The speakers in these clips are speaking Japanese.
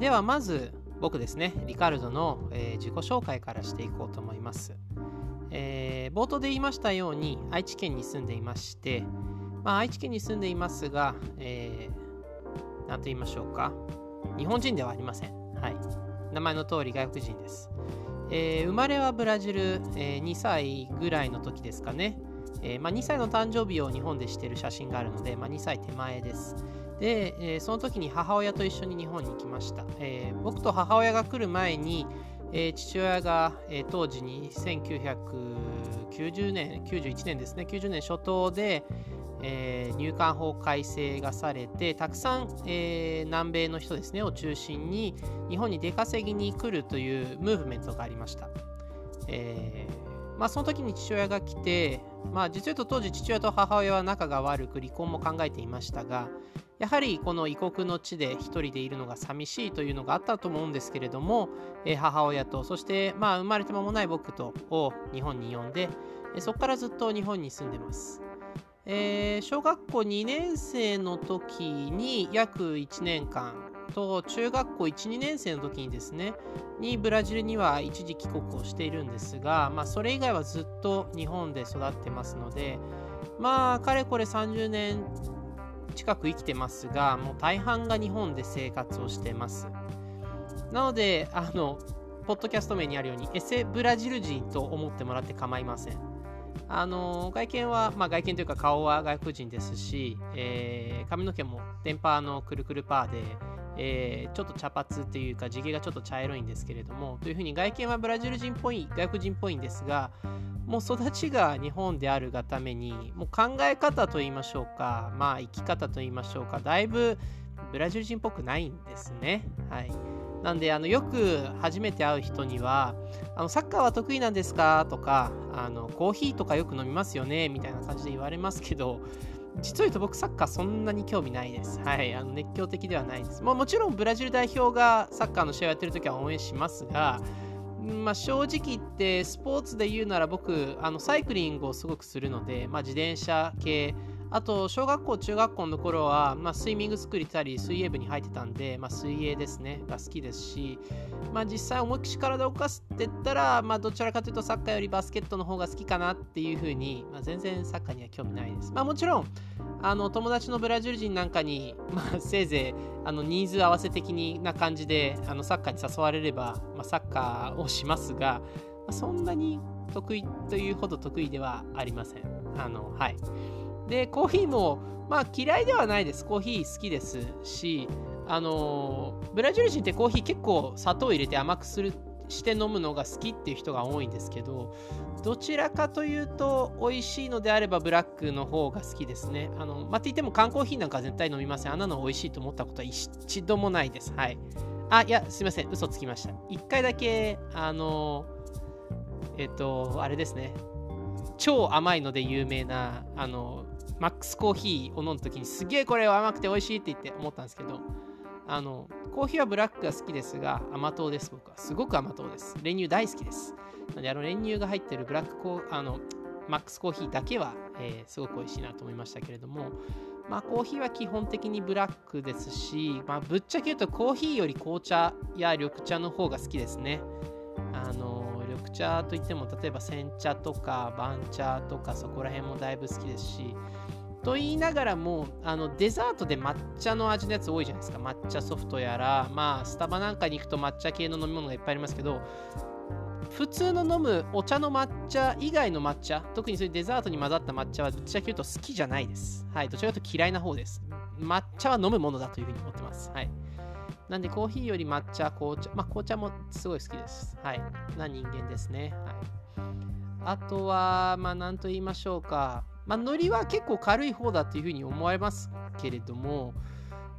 ではまず僕ですねリカルドの、えー、自己紹介からしていこうと思います、えー、冒頭で言いましたように愛知県に住んでいまして、まあ、愛知県に住んでいますが、えー、何と言いましょうか。日本人ではありません。はい。名前の通り外国人です、えー、生まれはブラジル、え、2歳ぐらいの時ですかね、えーまあ、2歳の誕生日を日本でしている写真があるので、まあ、2歳手前です。で、えー、その時に母親と一緒に日本に来ました、えー、僕と母親が来る前に、えー、父親が、え当時に1990年91年ですね。90年初頭で、え入管法改正がされてたくさん、え南米の人ですねを中心に日本に出稼ぎに来るというムーブメントがありました、えまあ、その時に父親が来て、まあ、実は当時父親と母親は仲が悪く離婚も考えていましたが、やはりこの異国の地で一人でいるのが寂しいというのがあったと思うんですけれども、母親とそしてまあ生まれて間もない僕とを日本に呼んでそこからずっと日本に住んでます。えー、小学校2年生の時に約1年間と中学校12年生の時にですねにブラジルには一時帰国をしているんですが、まあ、それ以外はずっと日本で育ってますのでまあかれこれ30年近く生きてますがもう大半が日本で生活をしてます。なのであのポッドキャスト名にあるようにエセブラジル人と思ってもらって構いません。あの外見は、まあ、外見というか顔は外国人ですし、えー、髪の毛も電波のくるくるパーで、えー、ちょっと茶髪っていうか地毛がちょっと茶色いんですけれどもというふうに外見はブラジル人っぽい外国人っぽいんですがもう育ちが日本であるがためにもう考え方といいましょうかまあ生き方といいましょうかだいぶブラジル人っぽくないんですね。はい。なんであのよく初めて会う人にはあのサッカーは得意なんですか？とかあのコーヒーとかよく飲みますよね？みたいな感じで言われますけど実を言うと僕サッカーそんなに興味ないです。はい。あの熱狂的ではないです。まあ、もちろんブラジル代表がサッカーの試合をやってる時は応援しますが、まあ、正直言ってスポーツで言うなら僕あのサイクリングをすごくするので、まあ、自転車系あと小学校中学校の頃は、まあ、スイミングスクール行ったり水泳部に入ってたんで、まあ、水泳ですね。が好きですし、まあ、実際思いっきり体を動かすって言ったら、まあ、どちらかというとサッカーよりバスケットの方が好きかなっていうふうに、まあ、全然サッカーには興味ないです、まあ、もちろんあの友達のブラジル人なんかに、まあ、せいぜいあのニーズ合わせ的な感じであのサッカーに誘われれば、まあ、サッカーをしますが、まあ、そんなに得意というほど得意ではありません。あのはい。で、コーヒーも、まあ嫌いではないです。コーヒー好きですし、あのブラジル人ってコーヒー結構砂糖入れて甘くするして飲むのが好きっていう人が多いんですけど、どちらかというと美味しいのであればブラックの方が好きですね。あの、まあ、って言っても缶コーヒーなんか絶対飲みません。あんなの美味しいと思ったことは一度もないです。はい。あ、いや、すいません。嘘つきました。一回だけ、あの、えっと、あれですね。超甘いので有名な、あの、マックスコーヒーを飲んだ時にすげえこれ甘くて美味しいって言って思ったんですけどあのコーヒーはブラックが好きですが甘党です僕は。すごく甘党です。練乳大好きです。なのであの練乳が入ってるブラックコーあのマックスコーヒーだけは、えー、すごく美味しいなと思いましたけれどもまあコーヒーは基本的にブラックですし、まあ、ぶっちゃけ言うとコーヒーより紅茶や緑茶の方が好きですね。あの緑茶といっても例えば煎茶とか番茶とかそこら辺もだいぶ好きですしと言いながらもあのデザートで抹茶の味のやつ多いじゃないですか。抹茶ソフトやらまあスタバなんかに行くと抹茶系の飲み物がいっぱいありますけど普通の飲むお茶の抹茶以外の抹茶特にそういうデザートに混ざった抹茶はどちらかというと好きじゃないです。はいどちらかというと嫌いな方です。抹茶は飲むものだというふうに思ってます。はい。なんでコーヒーより抹茶紅茶まあ紅茶もすごい好きです。はい。な人間ですね。はい。あとはまあ何と言いましょうか。まあ、ノリは結構軽い方だっていうふうに思われますけれども、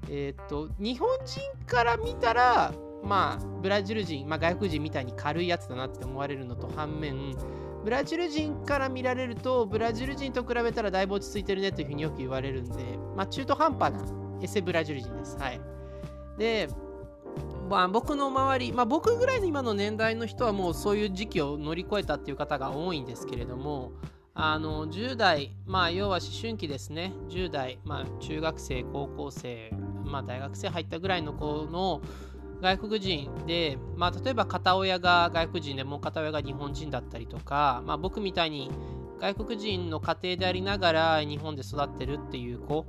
えっ、と、日本人から見たら、まあ、ブラジル人、まあ、外国人みたいに軽いやつだなって思われるのと反面、ブラジル人から見られると、ブラジル人と比べたらだいぶ落ち着いてるねというふうによく言われるんで、まあ、中途半端なエセブラジル人です。はい。で、まあ、僕の周り、まあ、僕ぐらいの今の年代の人はもうそういう時期を乗り越えたっていう方が多いんですけれども、あの10代、まあ、要は思春期ですね、10代、まあ、中学生、高校生、まあ、大学生入ったぐらいの子の、外国人で、まあ、例えば片親が外国人でもう片親が日本人だったりとか、まあ、僕みたいに外国人の家庭でありながら日本で育ってるっていう子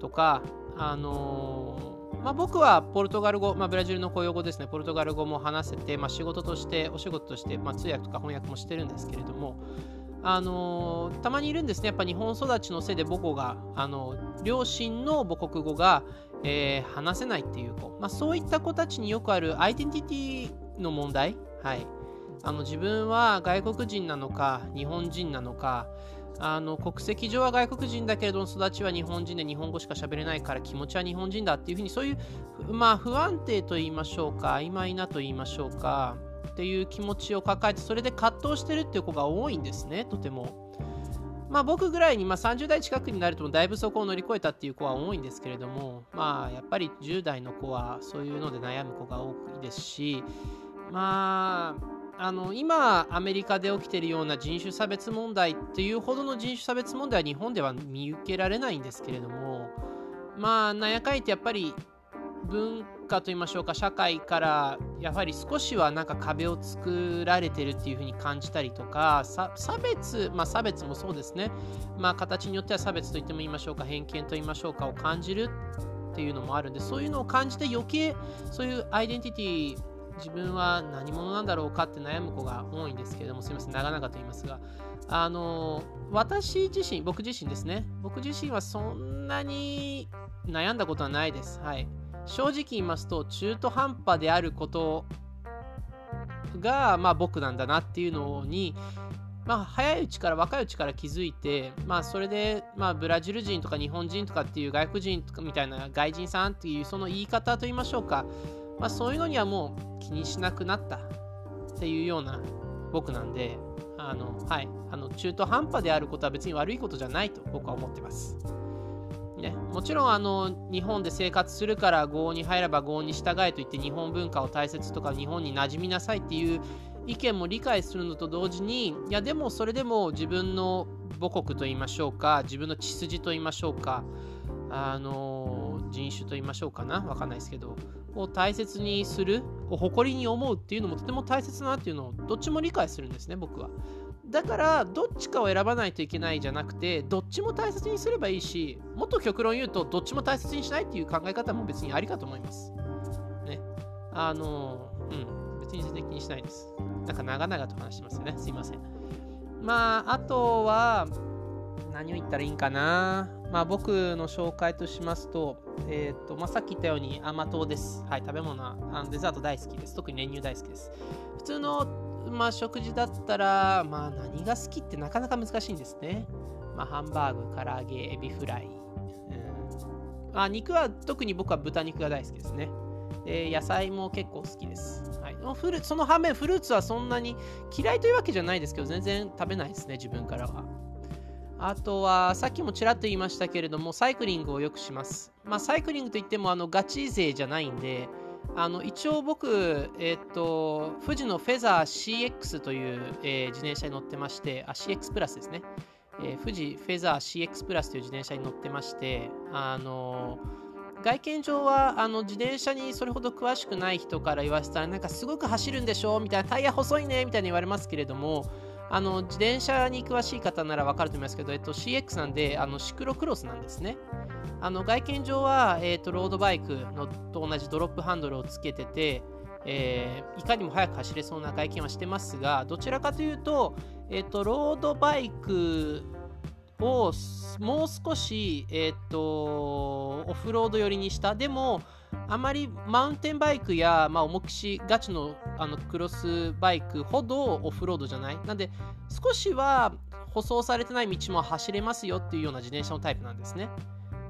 とか、あのー、まあ、僕はポルトガル語、まあ、ブラジルの公用語ですね、ポルトガル語も話せて、まあ、仕事として、お仕事として、ま通訳とか翻訳もしてるんですけれども、あのー、たまにいるんですね。やっぱ日本育ちのせいで母語が、あの両親の母国語が、えー、話せないっていう子、まあ、そういった子たちによくあるアイデンティティの問題、はい、あの自分は外国人なのか日本人なのか。あの国籍上は外国人だけれども育ちは日本人で日本語しか喋れないから気持ちは日本人だっていうふうにそういう、まあ、不安定と言いましょうか曖昧なと言いましょうか。っていう気持ちを抱えてそれで葛藤してるっていう子が多いんですねとても。まあ、僕ぐらいに、まあ、30代近くになるともだいぶそこを乗り越えたっていう子は多いんですけれども、まあ、やっぱり10代の子はそういうので悩む子が多いですしまああの今アメリカで起きてるような人種差別問題っていうほどの人種差別問題は日本では見受けられないんですけれどもまあなんやかんやってやっぱり文化といいましょうか社会からやはり少しはなんか壁を作られてるっていうふうに感じたりとか差別まあ差別もそうですね。まあ形によっては差別と言っても言いましょうか偏見と言いましょうかを感じるっていうのもあるんでそういうのを感じて余計そういうアイデンティティ自分は何者なんだろうかって悩む子が多いんですけれどもすみません長々と言いますがあの私自身僕自身ですね。僕自身はそんなに悩んだことはないです。はい。正直言いますと中途半端であることが、まあ、僕なんだなっていうのに、まあ、早いうちから若いうちから気づいて、まあ、それで、まあ、ブラジル人とか日本人とかっていう外国人とかみたいな外人さんっていうその言い方と言いましょうか、まあ、そういうのにはもう気にしなくなったっていうような僕なんであの、はい、あの中途半端であることは別に悪いことじゃないと僕は思ってます。ね、もちろんあの日本で生活するから合に入れば合に従えと言って日本文化を大切とか日本に馴染みなさいっていう意見も理解するのと同時にいやでもそれでも自分の母国と言いましょうか自分の血筋と言いましょうかあの人種と言いましょうかな？わかんないですけどを大切にするを誇りに思うっていうのもとても大切だなっていうのをどっちも理解するんですね僕は。だからどっちかを選ばないといけないじゃなくてどっちも大切にすればいいしもっと極論言うとどっちも大切にしないっていう考え方も別にありかと思います。ね。あの、うん、別に全然気にしないです。なんか長々と話してますよね。すいません。まあ、あとは、何を言ったらいいんかな。まあ、僕の紹介としますと、えっ、ー、と、まあ、さっき言ったように甘党です。はい、食べ物は、あのデザート大好きです。特に練乳大好きです。普通のまあ、食事だったら、まあ、何が好きってなかなか難しいんですね。まあ、ハンバーグ、唐揚げ、エビフライ。あ肉は特に僕は豚肉が大好きですね。で野菜も結構好きです。はい、フルその反面、フルーツはそんなに嫌いというわけじゃないですけど、全然食べないですね、自分からは。あとは、さっきもちらっと言いましたけれども、サイクリングをよくします。まあ、サイクリングといっても、あのガチ勢じゃないんで、あの一応僕、えっ、と、富士のフェザー CX という、えー、自転車に乗ってまして、あ、CX プラスですね。えー、富士フェザー CX プラスという自転車に乗ってまして、あの外見上はあの自転車にそれほど詳しくない人から言わせたら、なんかすごく走るんでしょうみたいな、タイヤ細いねみたいに言われますけれども、あの自転車に詳しい方ならわかると思いますけど、えっと、CX なんであのシクロクロスなんですね。あの外見上は、えーと、ロードバイクのと同じドロップハンドルをつけてて、えー、いかにも速く走れそうな外見はしてますが、どちらかというと、えーと、ロードバイクをもう少し、えーと、オフロード寄りにした。でも、あまりマウンテンバイクや、まあ、重くしガチのあのクロスバイクほどオフロードじゃない。なんで、少しは舗装されてない道も走れますよっていうような自転車のタイプなんですね。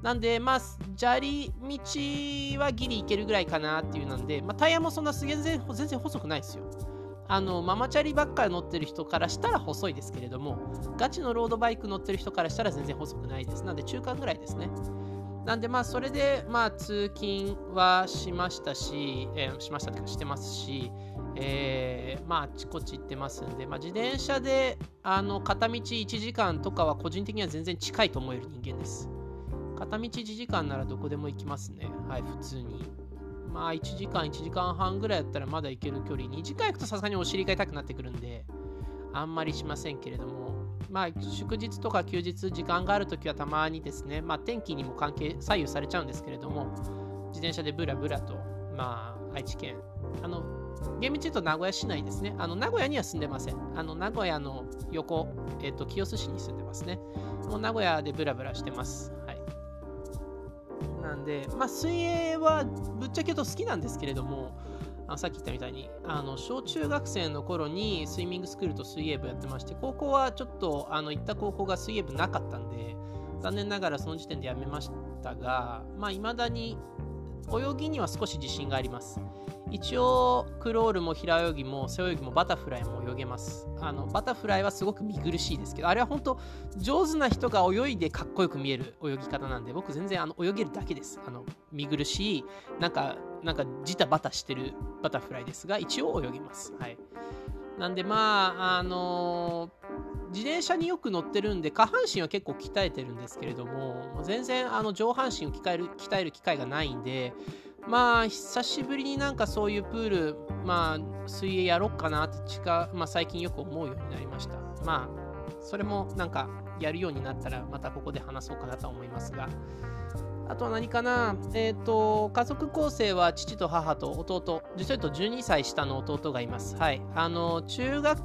なんで、まあ、砂利道はギリいけるぐらいかなっていうなんで、まあ、タイヤもそんな全然全然細くないですよ。あのママチャリばっかり乗ってる人からしたら細いですけれども、ガチのロードバイク乗ってる人からしたら全然細くないです。なんで中間ぐらいですね。なんでまあそれでまあ通勤はしましたし、えー、しましたというかしてますし、えー、まああっちこっち行ってますんで、まあ、自転車であの片道1時間とかは個人的には全然近いと思える人間です。片道1時間ならどこでも行きますね。はい、普通に。まあ1時間1時間半ぐらいだったらまだ行ける距離2時間行くとさすがにお尻が痛くなってくるんであんまりしませんけれどもまあ祝日とか休日時間がある時はたまにですねまあ天気にも関係左右されちゃうんですけれども自転車でブラブラとまあ愛知県あの厳密に言うと名古屋市内ですね。あの名古屋には住んでません。あの名古屋の横、えっ、と清須市に住んでますね。もう名古屋でブラブラしてます。なんで、まあ、水泳はぶっちゃけ言うと好きなんですけれども、あさっき言ったみたいにあの小中学生の頃にスイミングスクールと水泳部やってまして高校はちょっとあの行った高校が水泳部なかったんで残念ながらその時点でやめましたがまあ未だに泳ぎには少し自信があります。一応クロールも平泳ぎも背泳ぎもバタフライも泳げます。あのバタフライはすごく見苦しいですけどあれは本当上手な人が泳いでかっこよく見える泳ぎ方なんで僕全然あの泳げるだけです。あの見苦しいなんかなんかジタバタしてるバタフライですが一応泳げます。はい。なんでまああのー、自転車によく乗ってるんで下半身は結構鍛えてるんですけれども全然あの上半身を鍛える鍛える機会がないんでまあ久しぶりになんかそういうプールまあ水泳やろっかなって近、まあ、最近よく思うようになりました。まあそれもなんかやるようになったらまたここで話そうかなと思いますが。あとは何かな？えっ、ー、と家族構成は父と母と弟。実は言うと12歳下の弟がいます。はい。あの中学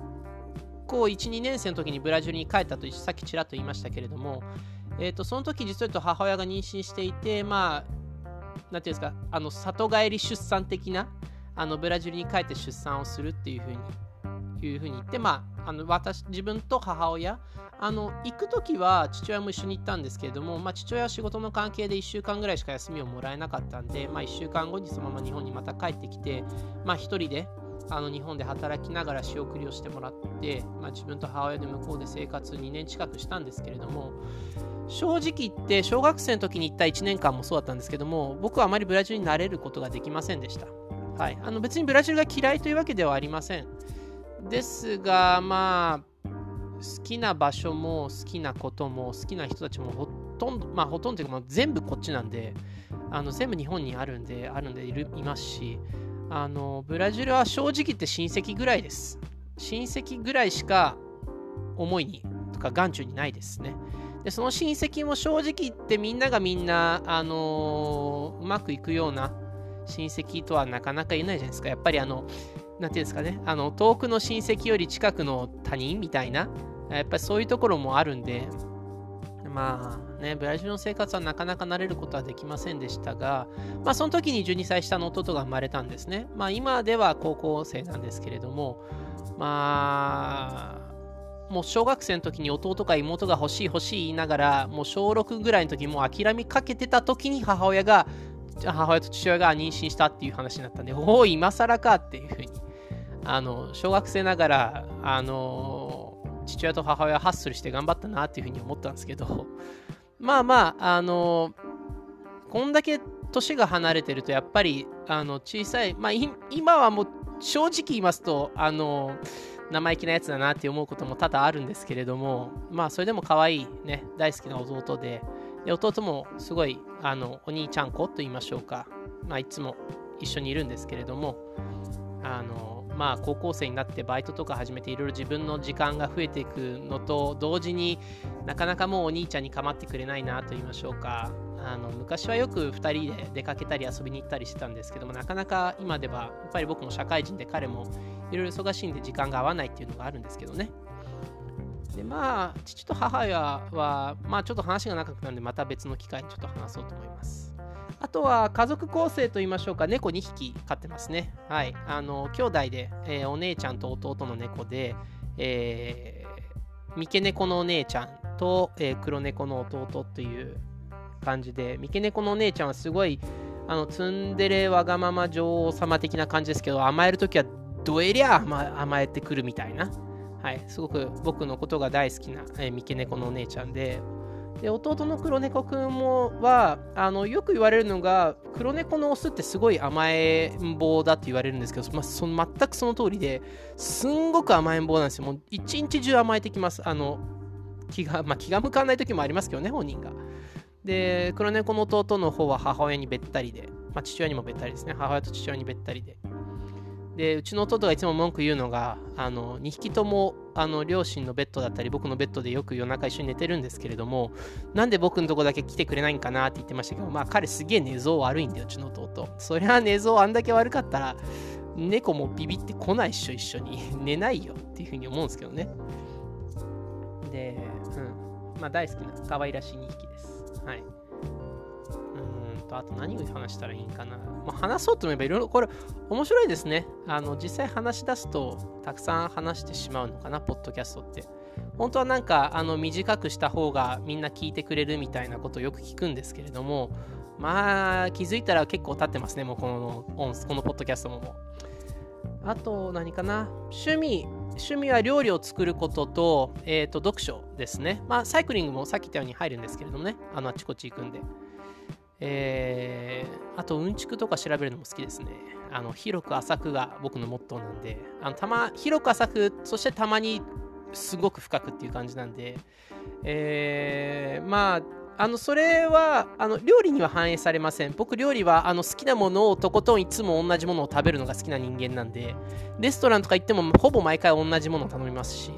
校12年生の時にブラジルに帰ったとさっきちらっと言いましたけれどもえーと、その時実はと母親が妊娠していてまあなんていうんですか、あの、里帰り出産的な、あの、ブラジルに帰って出産をするっていうふうに、いうふうに言って、まあ、あの、私、自分と母親、あの、行く時は父親も一緒に行ったんですけれども、まあ、父親は仕事の関係で1週間ぐらいしか休みをもらえなかったんで、まあ、1週間後にそのまま日本にまた帰ってきて、まあ、一人で、あの日本で働きながら仕送りをしてもらって、まあ、自分と母親で向こうで生活2年近くしたんですけれども正直言って小学生の時に行った1年間もそうだったんですけども僕はあまりブラジルに慣れることができませんでした、はい、あの別にブラジルが嫌いというわけではありません。ですがまあ好きな場所も好きなことも好きな人たちもほとんどまあほとんどというか全部こっちなんであの全部日本にあるんであるんでいるいますしあのブラジルは正直言って親戚ぐらいです親戚ぐらいしか思いにとか眼中にないですねでその親戚も正直言ってみんながみんな、あのー、うまくいくような親戚とはなかなか言えないじゃないですか。やっぱりあの、なんていうんですかね、あの遠くの親戚より近くの他人みたいな、やっぱりそういうところもあるんで、まあね、ブラジルの生活はなかなか慣れることはできませんでしたが、まあその時に12歳下の弟が生まれたんですね。まあ今では高校生なんですけれども、まあ、もう小学生の時に弟か妹が欲しい欲しい言いながら、もう小6ぐらいの時もう諦めかけてた時に母親が、母親と父親が妊娠したっていう話になったんで、おお、今更かっていうふうに、あの、小学生ながら、あの、父親と母親ハッスルして頑張ったなっていうふうに思ったんですけど、まあまあ、あの、こんだけ年が離れてると、やっぱり、あの、小さい、まあ、今はもう正直言いますと、あの、生意気なやつだなって思うことも多々あるんですけれども、まあ、それでも可愛いね、大好きな弟で、で弟もすごい、あの、お兄ちゃん子と言いましょうか、まあ、いつも一緒にいるんですけれども、あの、まあ、高校生になってバイトとか始めていろいろ自分の時間が増えていくのと同時になかなかもうお兄ちゃんに構ってくれないなと言いましょうかあの昔はよく2人で出かけたり遊びに行ったりしてたんですけどもなかなか今ではやっぱり僕も社会人で彼もいろいろ忙しいんで時間が合わないっていうのがあるんですけどね。でまあ父と母はまあちょっと話が長くなるんでまた別の機会にちょっと話そうと思います。あとは家族構成といいましょうか猫2匹飼ってますね。はい。あの兄弟で、えー、お姉ちゃんと弟の猫で、えー、三毛猫のお姉ちゃんと、えー、黒猫の弟という感じで三毛猫のお姉ちゃんはすごいあのツンデレわがまま女王様的な感じですけど甘えるときはどえりゃ甘えてくるみたいな、はい、すごく僕のことが大好きな、えー、三毛猫のお姉ちゃんでで弟の黒猫くんもはあのよく言われるのが黒猫のオスってすごい甘えん坊だって言われるんですけど、まあ、その全くその通りですんごく甘えん坊なんですよもう一日中甘えてきますあの気が,、まあ、気が向かない時もありますけどね本人がで黒猫の弟の方は母親にべったりでまあ、父親にもべったりですね。母親と父親にべったりで。で、うちの弟がいつも文句言うのが、あの2匹ともあの両親のベッドだったり、僕のベッドでよく夜中一緒に寝てるんですけれども、なんで僕のとこだけ来てくれないんかなって言ってましたけど、まあ彼すげえ寝相悪いんだよ、うちの弟。そりゃ寝相あんだけ悪かったら、猫もビビってこないっしょ、一緒に。寝ないよっていうふうに思うんですけどね。で、うん。まあ大好きな可愛らしい2匹です。はい。と、あと何を話したらいいんかな。まあ、話そうと思えばいろいろ、これ面白いですね。あの、実際話し出すと、たくさん話してしまうのかな、ポッドキャストって。本当はなんか、あの、短くした方がみんな聞いてくれるみたいなことをよく聞くんですけれども、まあ、気づいたら結構経ってますね、もうこの、このポッドキャストもも。あと、何かな。趣味、趣味は料理を作ることと、え、ー、と、読書ですね。まあ、サイクリングもさっき言ったように入るんですけれどもね。あの、あちこち行くんで。えー、あとうんちくとか調べるのも好きですね。あの広く浅くが僕のモットーなんで、あのたま広く浅く、そしてたまにすごく深くっていう感じなんで、えー、まあ、あのそれはあの料理には反映されません。僕、料理はあの好きなものをとことんいつも同じものを食べるのが好きな人間なんで、レストランとか行ってもほぼ毎回同じものを頼みますし、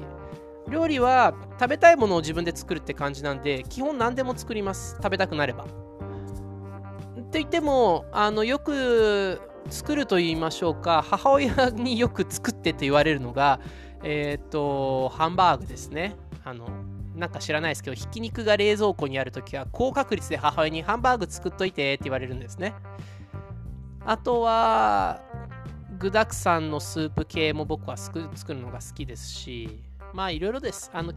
料理は食べたいものを自分で作るって感じなんで、基本何でも作ります。食べたくなれば。って言ってもあのよく作ると言いましょうか母親によく作ってって言われるのがえっ、ー、とハンバーグですね。あのなんか知らないですけどひき肉が冷蔵庫にある時は高確率で母親にハンバーグ作っといてって言われるんですね。あとは具沢山のスープ系も僕は作るのが好きですしまあいろいろです。あの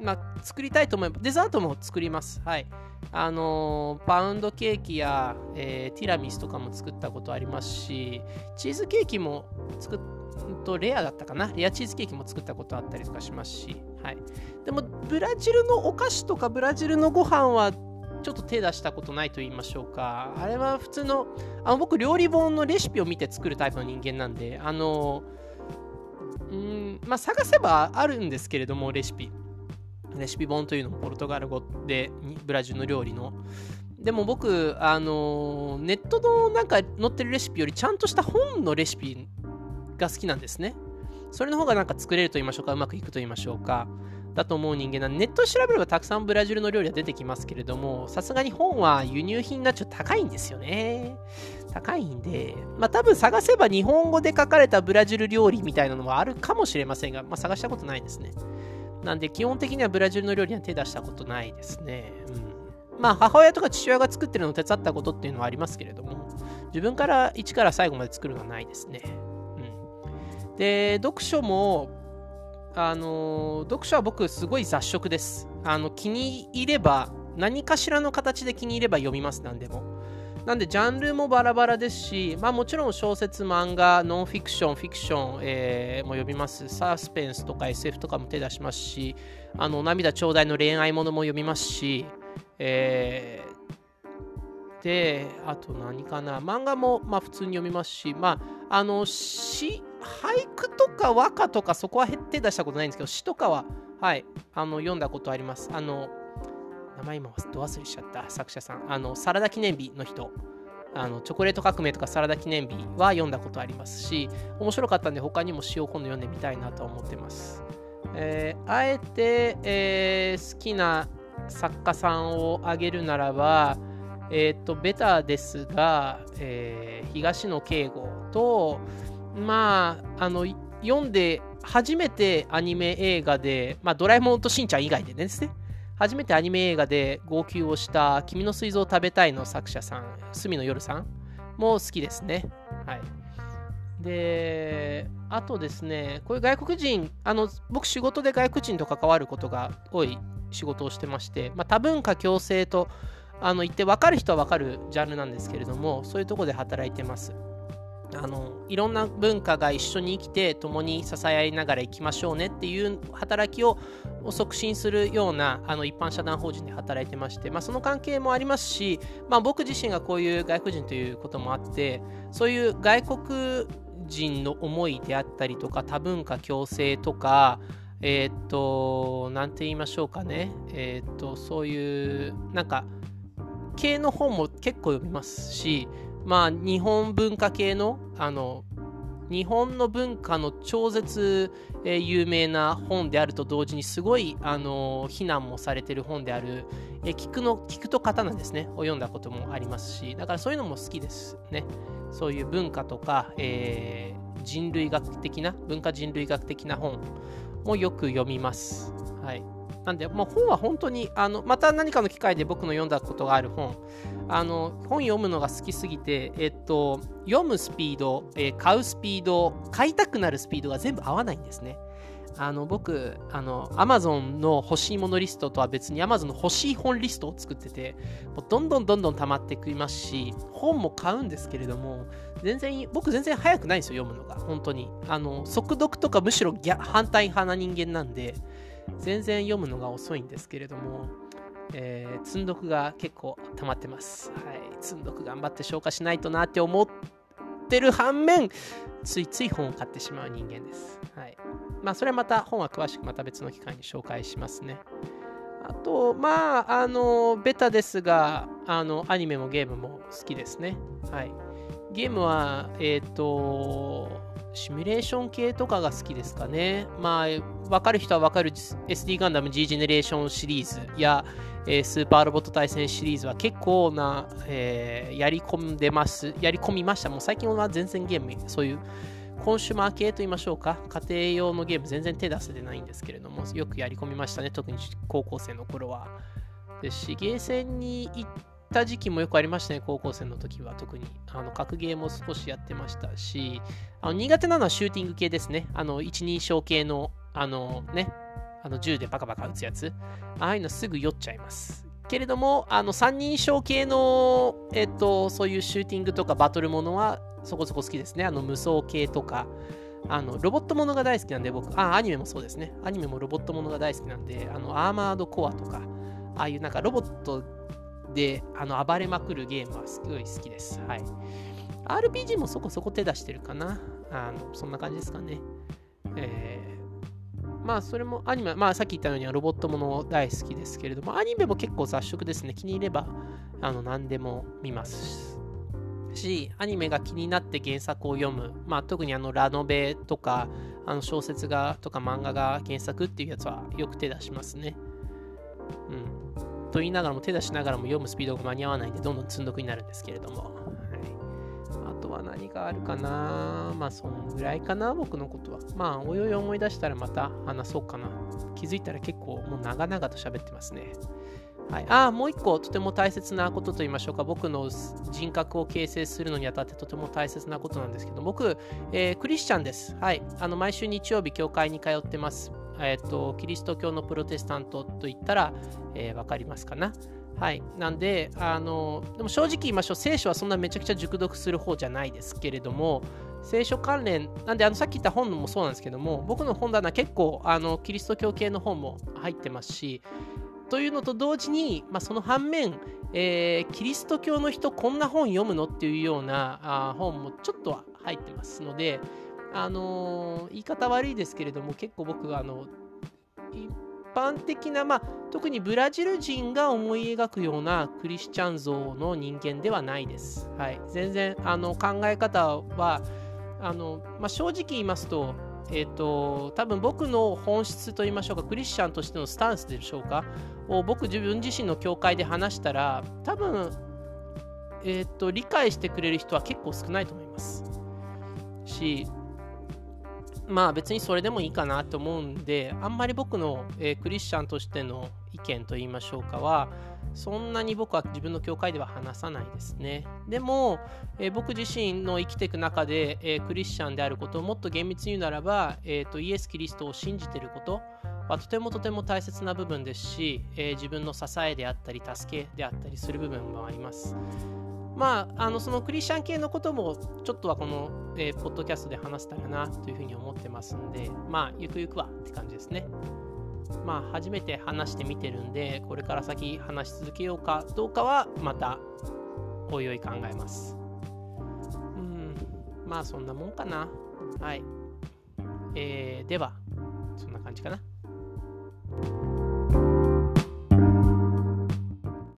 まあ、作りたいと思えば、デザートも作ります。はい。あのー、パウンドケーキや、えー、ティラミスとかも作ったことありますし、チーズケーキも作っとレアだったかな？レアチーズケーキも作ったことあったりとかしますし、はい。でも、ブラジルのお菓子とかブラジルのご飯はちょっと手出したことないと言いましょうか。あれは普通の、あの僕、料理本のレシピを見て作るタイプの人間なんで、あのー、うんまあ、探せばあるんですけれども、レシピ。レシピ本というのもポルトガル語でブラジルの料理のでも僕、あのネットのなんか載ってるレシピよりちゃんとした本のレシピが好きなんですね。それの方がなんか作れると言いましょうか、うまくいくと言いましょうか。だと思う人間な、ネット調べればたくさんブラジルの料理は出てきますけれども、さすがに本は輸入品がちょっと高いんですよね。高いんで、まあ多分探せば日本語で書かれたブラジル料理みたいなのもあるかもしれませんが、まあ探したことないですね。なんで基本的にはブラジルの料理には手出したことないですね。うん、まあ母親とか父親が作ってるのを手伝ったことっていうのはありますけれども、自分から一から最後まで作るのはないですね。うん、で、読書も、あの読書は僕すごい雑食です。あの気に入れば、何かしらの形で気に入れば読みます、何でも。なんでジャンルもバラバラですし、まあ、もちろん小説、漫画、ノンフィクション、フィクション、えー、も読みます。サスペンスとか SF とかも手出しますし、あの涙ちょうだいの恋愛ものも読みますし、えー、で、あと何かな、漫画もまあ普通に読みますし、まあ、あの詩、俳句とか和歌とかそこは手出したことないんですけど、詩とかは、はい、あの読んだことあります。あの名前今ど忘れしちゃった作者さん。あのサラダ記念日の人。あのチョコレート革命とかサラダ記念日は読んだことありますし面白かったんで他にも詩を今度読んでみたいなと思ってます、えー、あえて、えー、好きな作家さんを挙げるならばえっ、とベタですが、えー東野圭吾とまああの読んで初めてアニメ映画で、まあ、ドラえもんとしんちゃん以外でですね。初めてアニメ映画で号泣をした「君の水蔵を食べたい」の作者さん、隅野夜さんも好きですね。はい。で、あとですね、こういう外国人、あの僕仕事で外国人と関わることが多い仕事をしてまして、まあ、多文化共生とあの言って分かる人は分かるジャンルなんですけれども、そういうとこで働いてます。あのいろんな文化が一緒に生きて共に支え合いながら生きましょうねっていう働きを促進するようなあの一般社団法人で働いてまして、まあ、その関係もありますし、まあ、僕自身がこういう外国人ということもあってそういう外国人の思いであったりとか多文化共生とかえっ、と何て言いましょうかね。えっ、とそういうなんか系の本も結構読みますしまあ、日本文化系の、あの、日本の文化の超絶、えー、有名な本であると同時にすごい、あのー、非難もされてる本である、えー、聞くの聞くと刀ですね。を読んだこともありますし。だからそういうのも好きですね。そういう文化とか、えー、人類学的な文化人類学的な本もよく読みます。はい。なんで、もう本は本当に、あの、また何かの機会で僕の読んだことがある本、あの、本読むのが好きすぎて、えっと、読むスピード、えー、買うスピード、買いたくなるスピードが全部合わないんですね。あの、僕、あの、Amazon の欲しいものリストとは別に Amazon の欲しい本リストを作ってて、もうどんどんどんどん溜まってきますし、本も買うんですけれども、全然、僕全然早くないんですよ、読むのが。本当に。あの、速読とかむしろ反対派な人間なんで、全然読むのが遅いんですけれども、えー、積んどくが結構溜まってます。はい。積んどく頑張って消化しないとなって思ってる反面、ついつい本を買ってしまう人間です。はい。まあ、それはまた本は詳しくまた別の機会に紹介しますね。あと、まあ、あの、ベタですが、あの、アニメもゲームも好きですね。はい。ゲームは、えっ、ー、と、シミュレーション系とかが好きですかね。まあ、わかる人はわかる SD ガンダム G ジェネレーションシリーズや、えー、スーパーロボット対戦シリーズは結構な、えー、やり込んでます。やり込みました。もう最近は全然ゲーム、そういうコンシューマー系と言いましょうか。家庭用のゲーム全然手出せてないんですけれども、よくやり込みましたね。特に高校生の頃は。ですし、ゲーセンに行ってた時期もよくありましたね、高校生の時は特に。あの格ゲーも少しやってましたし、あの苦手なのはシューティング系ですね。あの一人称系の、あのね、あの銃でバカバカ撃つやつ。ああいうのすぐ酔っちゃいます。けれども、あの三人称系の、えっと、そういうシューティングとかバトルものはそこそこ好きですね。あの無双系とか。あのロボットものが大好きなんで、僕、あ、アニメもそうですね。アニメもロボットものが大好きなんで、あのアーマードコアとか、ああいうなんかロボットであの暴れまくるゲームはすごい好きです。はい。RPG もそこそこ手出してるかな。あのそんな感じですかね。えー、まあそれもアニメ、まあさっき言ったようにロボットもの大好きですけれども、アニメも結構雑食ですね。気に入ればあの何でも見ますし、アニメが気になって原作を読む、まあ特にあのラノベとか、あの小説がとか漫画が原作っていうやつはよく手出しますね。うん。と言いながらも手出しながらも読むスピードが間に合わないんでどんどん積んどくになるんですけれども、はい、あとは何があるかな。まあそんぐらいかな僕のことは。まあおいおい思い出したらまた話そうかな。気づいたら結構もう長々と喋ってますね。はい、あもう一個とても大切なことと言いましょうか。僕の人格を形成するのにあたってとても大切なことなんですけど。僕、えー、クリスチャンです、はい、あの毎週日曜日教会に通ってます。えーと、キリスト教のプロテスタントといったら、えー、分かりますかな？はい。なんで、あの、でも正直言いましょう、聖書はそんなめちゃくちゃ熟読する方じゃないですけれども、聖書関連、なんで、あのさっき言った本もそうなんですけども、僕の本棚結構、あの、キリスト教系の本も入ってますし、というのと同時に、まあ、その反面、えー、キリスト教の人こんな本読むの？っていうようなあ本もちょっとは入ってますので、あの、言い方悪いですけれども結構僕はあの一般的な、まあ、特にブラジル人が思い描くようなクリスチャン像の人間ではないです。はい、全然あの考え方はあの、まあ、正直言いますと,、えーと、多分僕の本質と言いましょうかクリスチャンとしてのスタンスでしょうかを僕自分自身の教会で話したら多分、えーと理解してくれる人は結構少ないと思います。しまあ別にそれでもいいかなと思うんで、あんまり僕の、えー、クリスチャンとしての意見と言いましょうかは、そんなに僕は自分の教会では話さないですね。でも、えー、僕自身の生きていく中で、えー、クリスチャンであることをもっと厳密に言うならば、えーと、イエス・キリストを信じてることはとてもとても大切な部分ですし、え自分の支えであったり助けであったりする部分もあります。まあ、あのそのクリスチャン系のこともちょっとはこの、えー、ポッドキャストで話せたらなというふうに思ってますんで、まあ、ゆくゆくはって感じですね。まあ、初めて話してみてるんで、これから先話し続けようかどうかは、また、おいおい考えます。うん、まあ、そんなもんかな。はい。えー、では、そんな感じかな。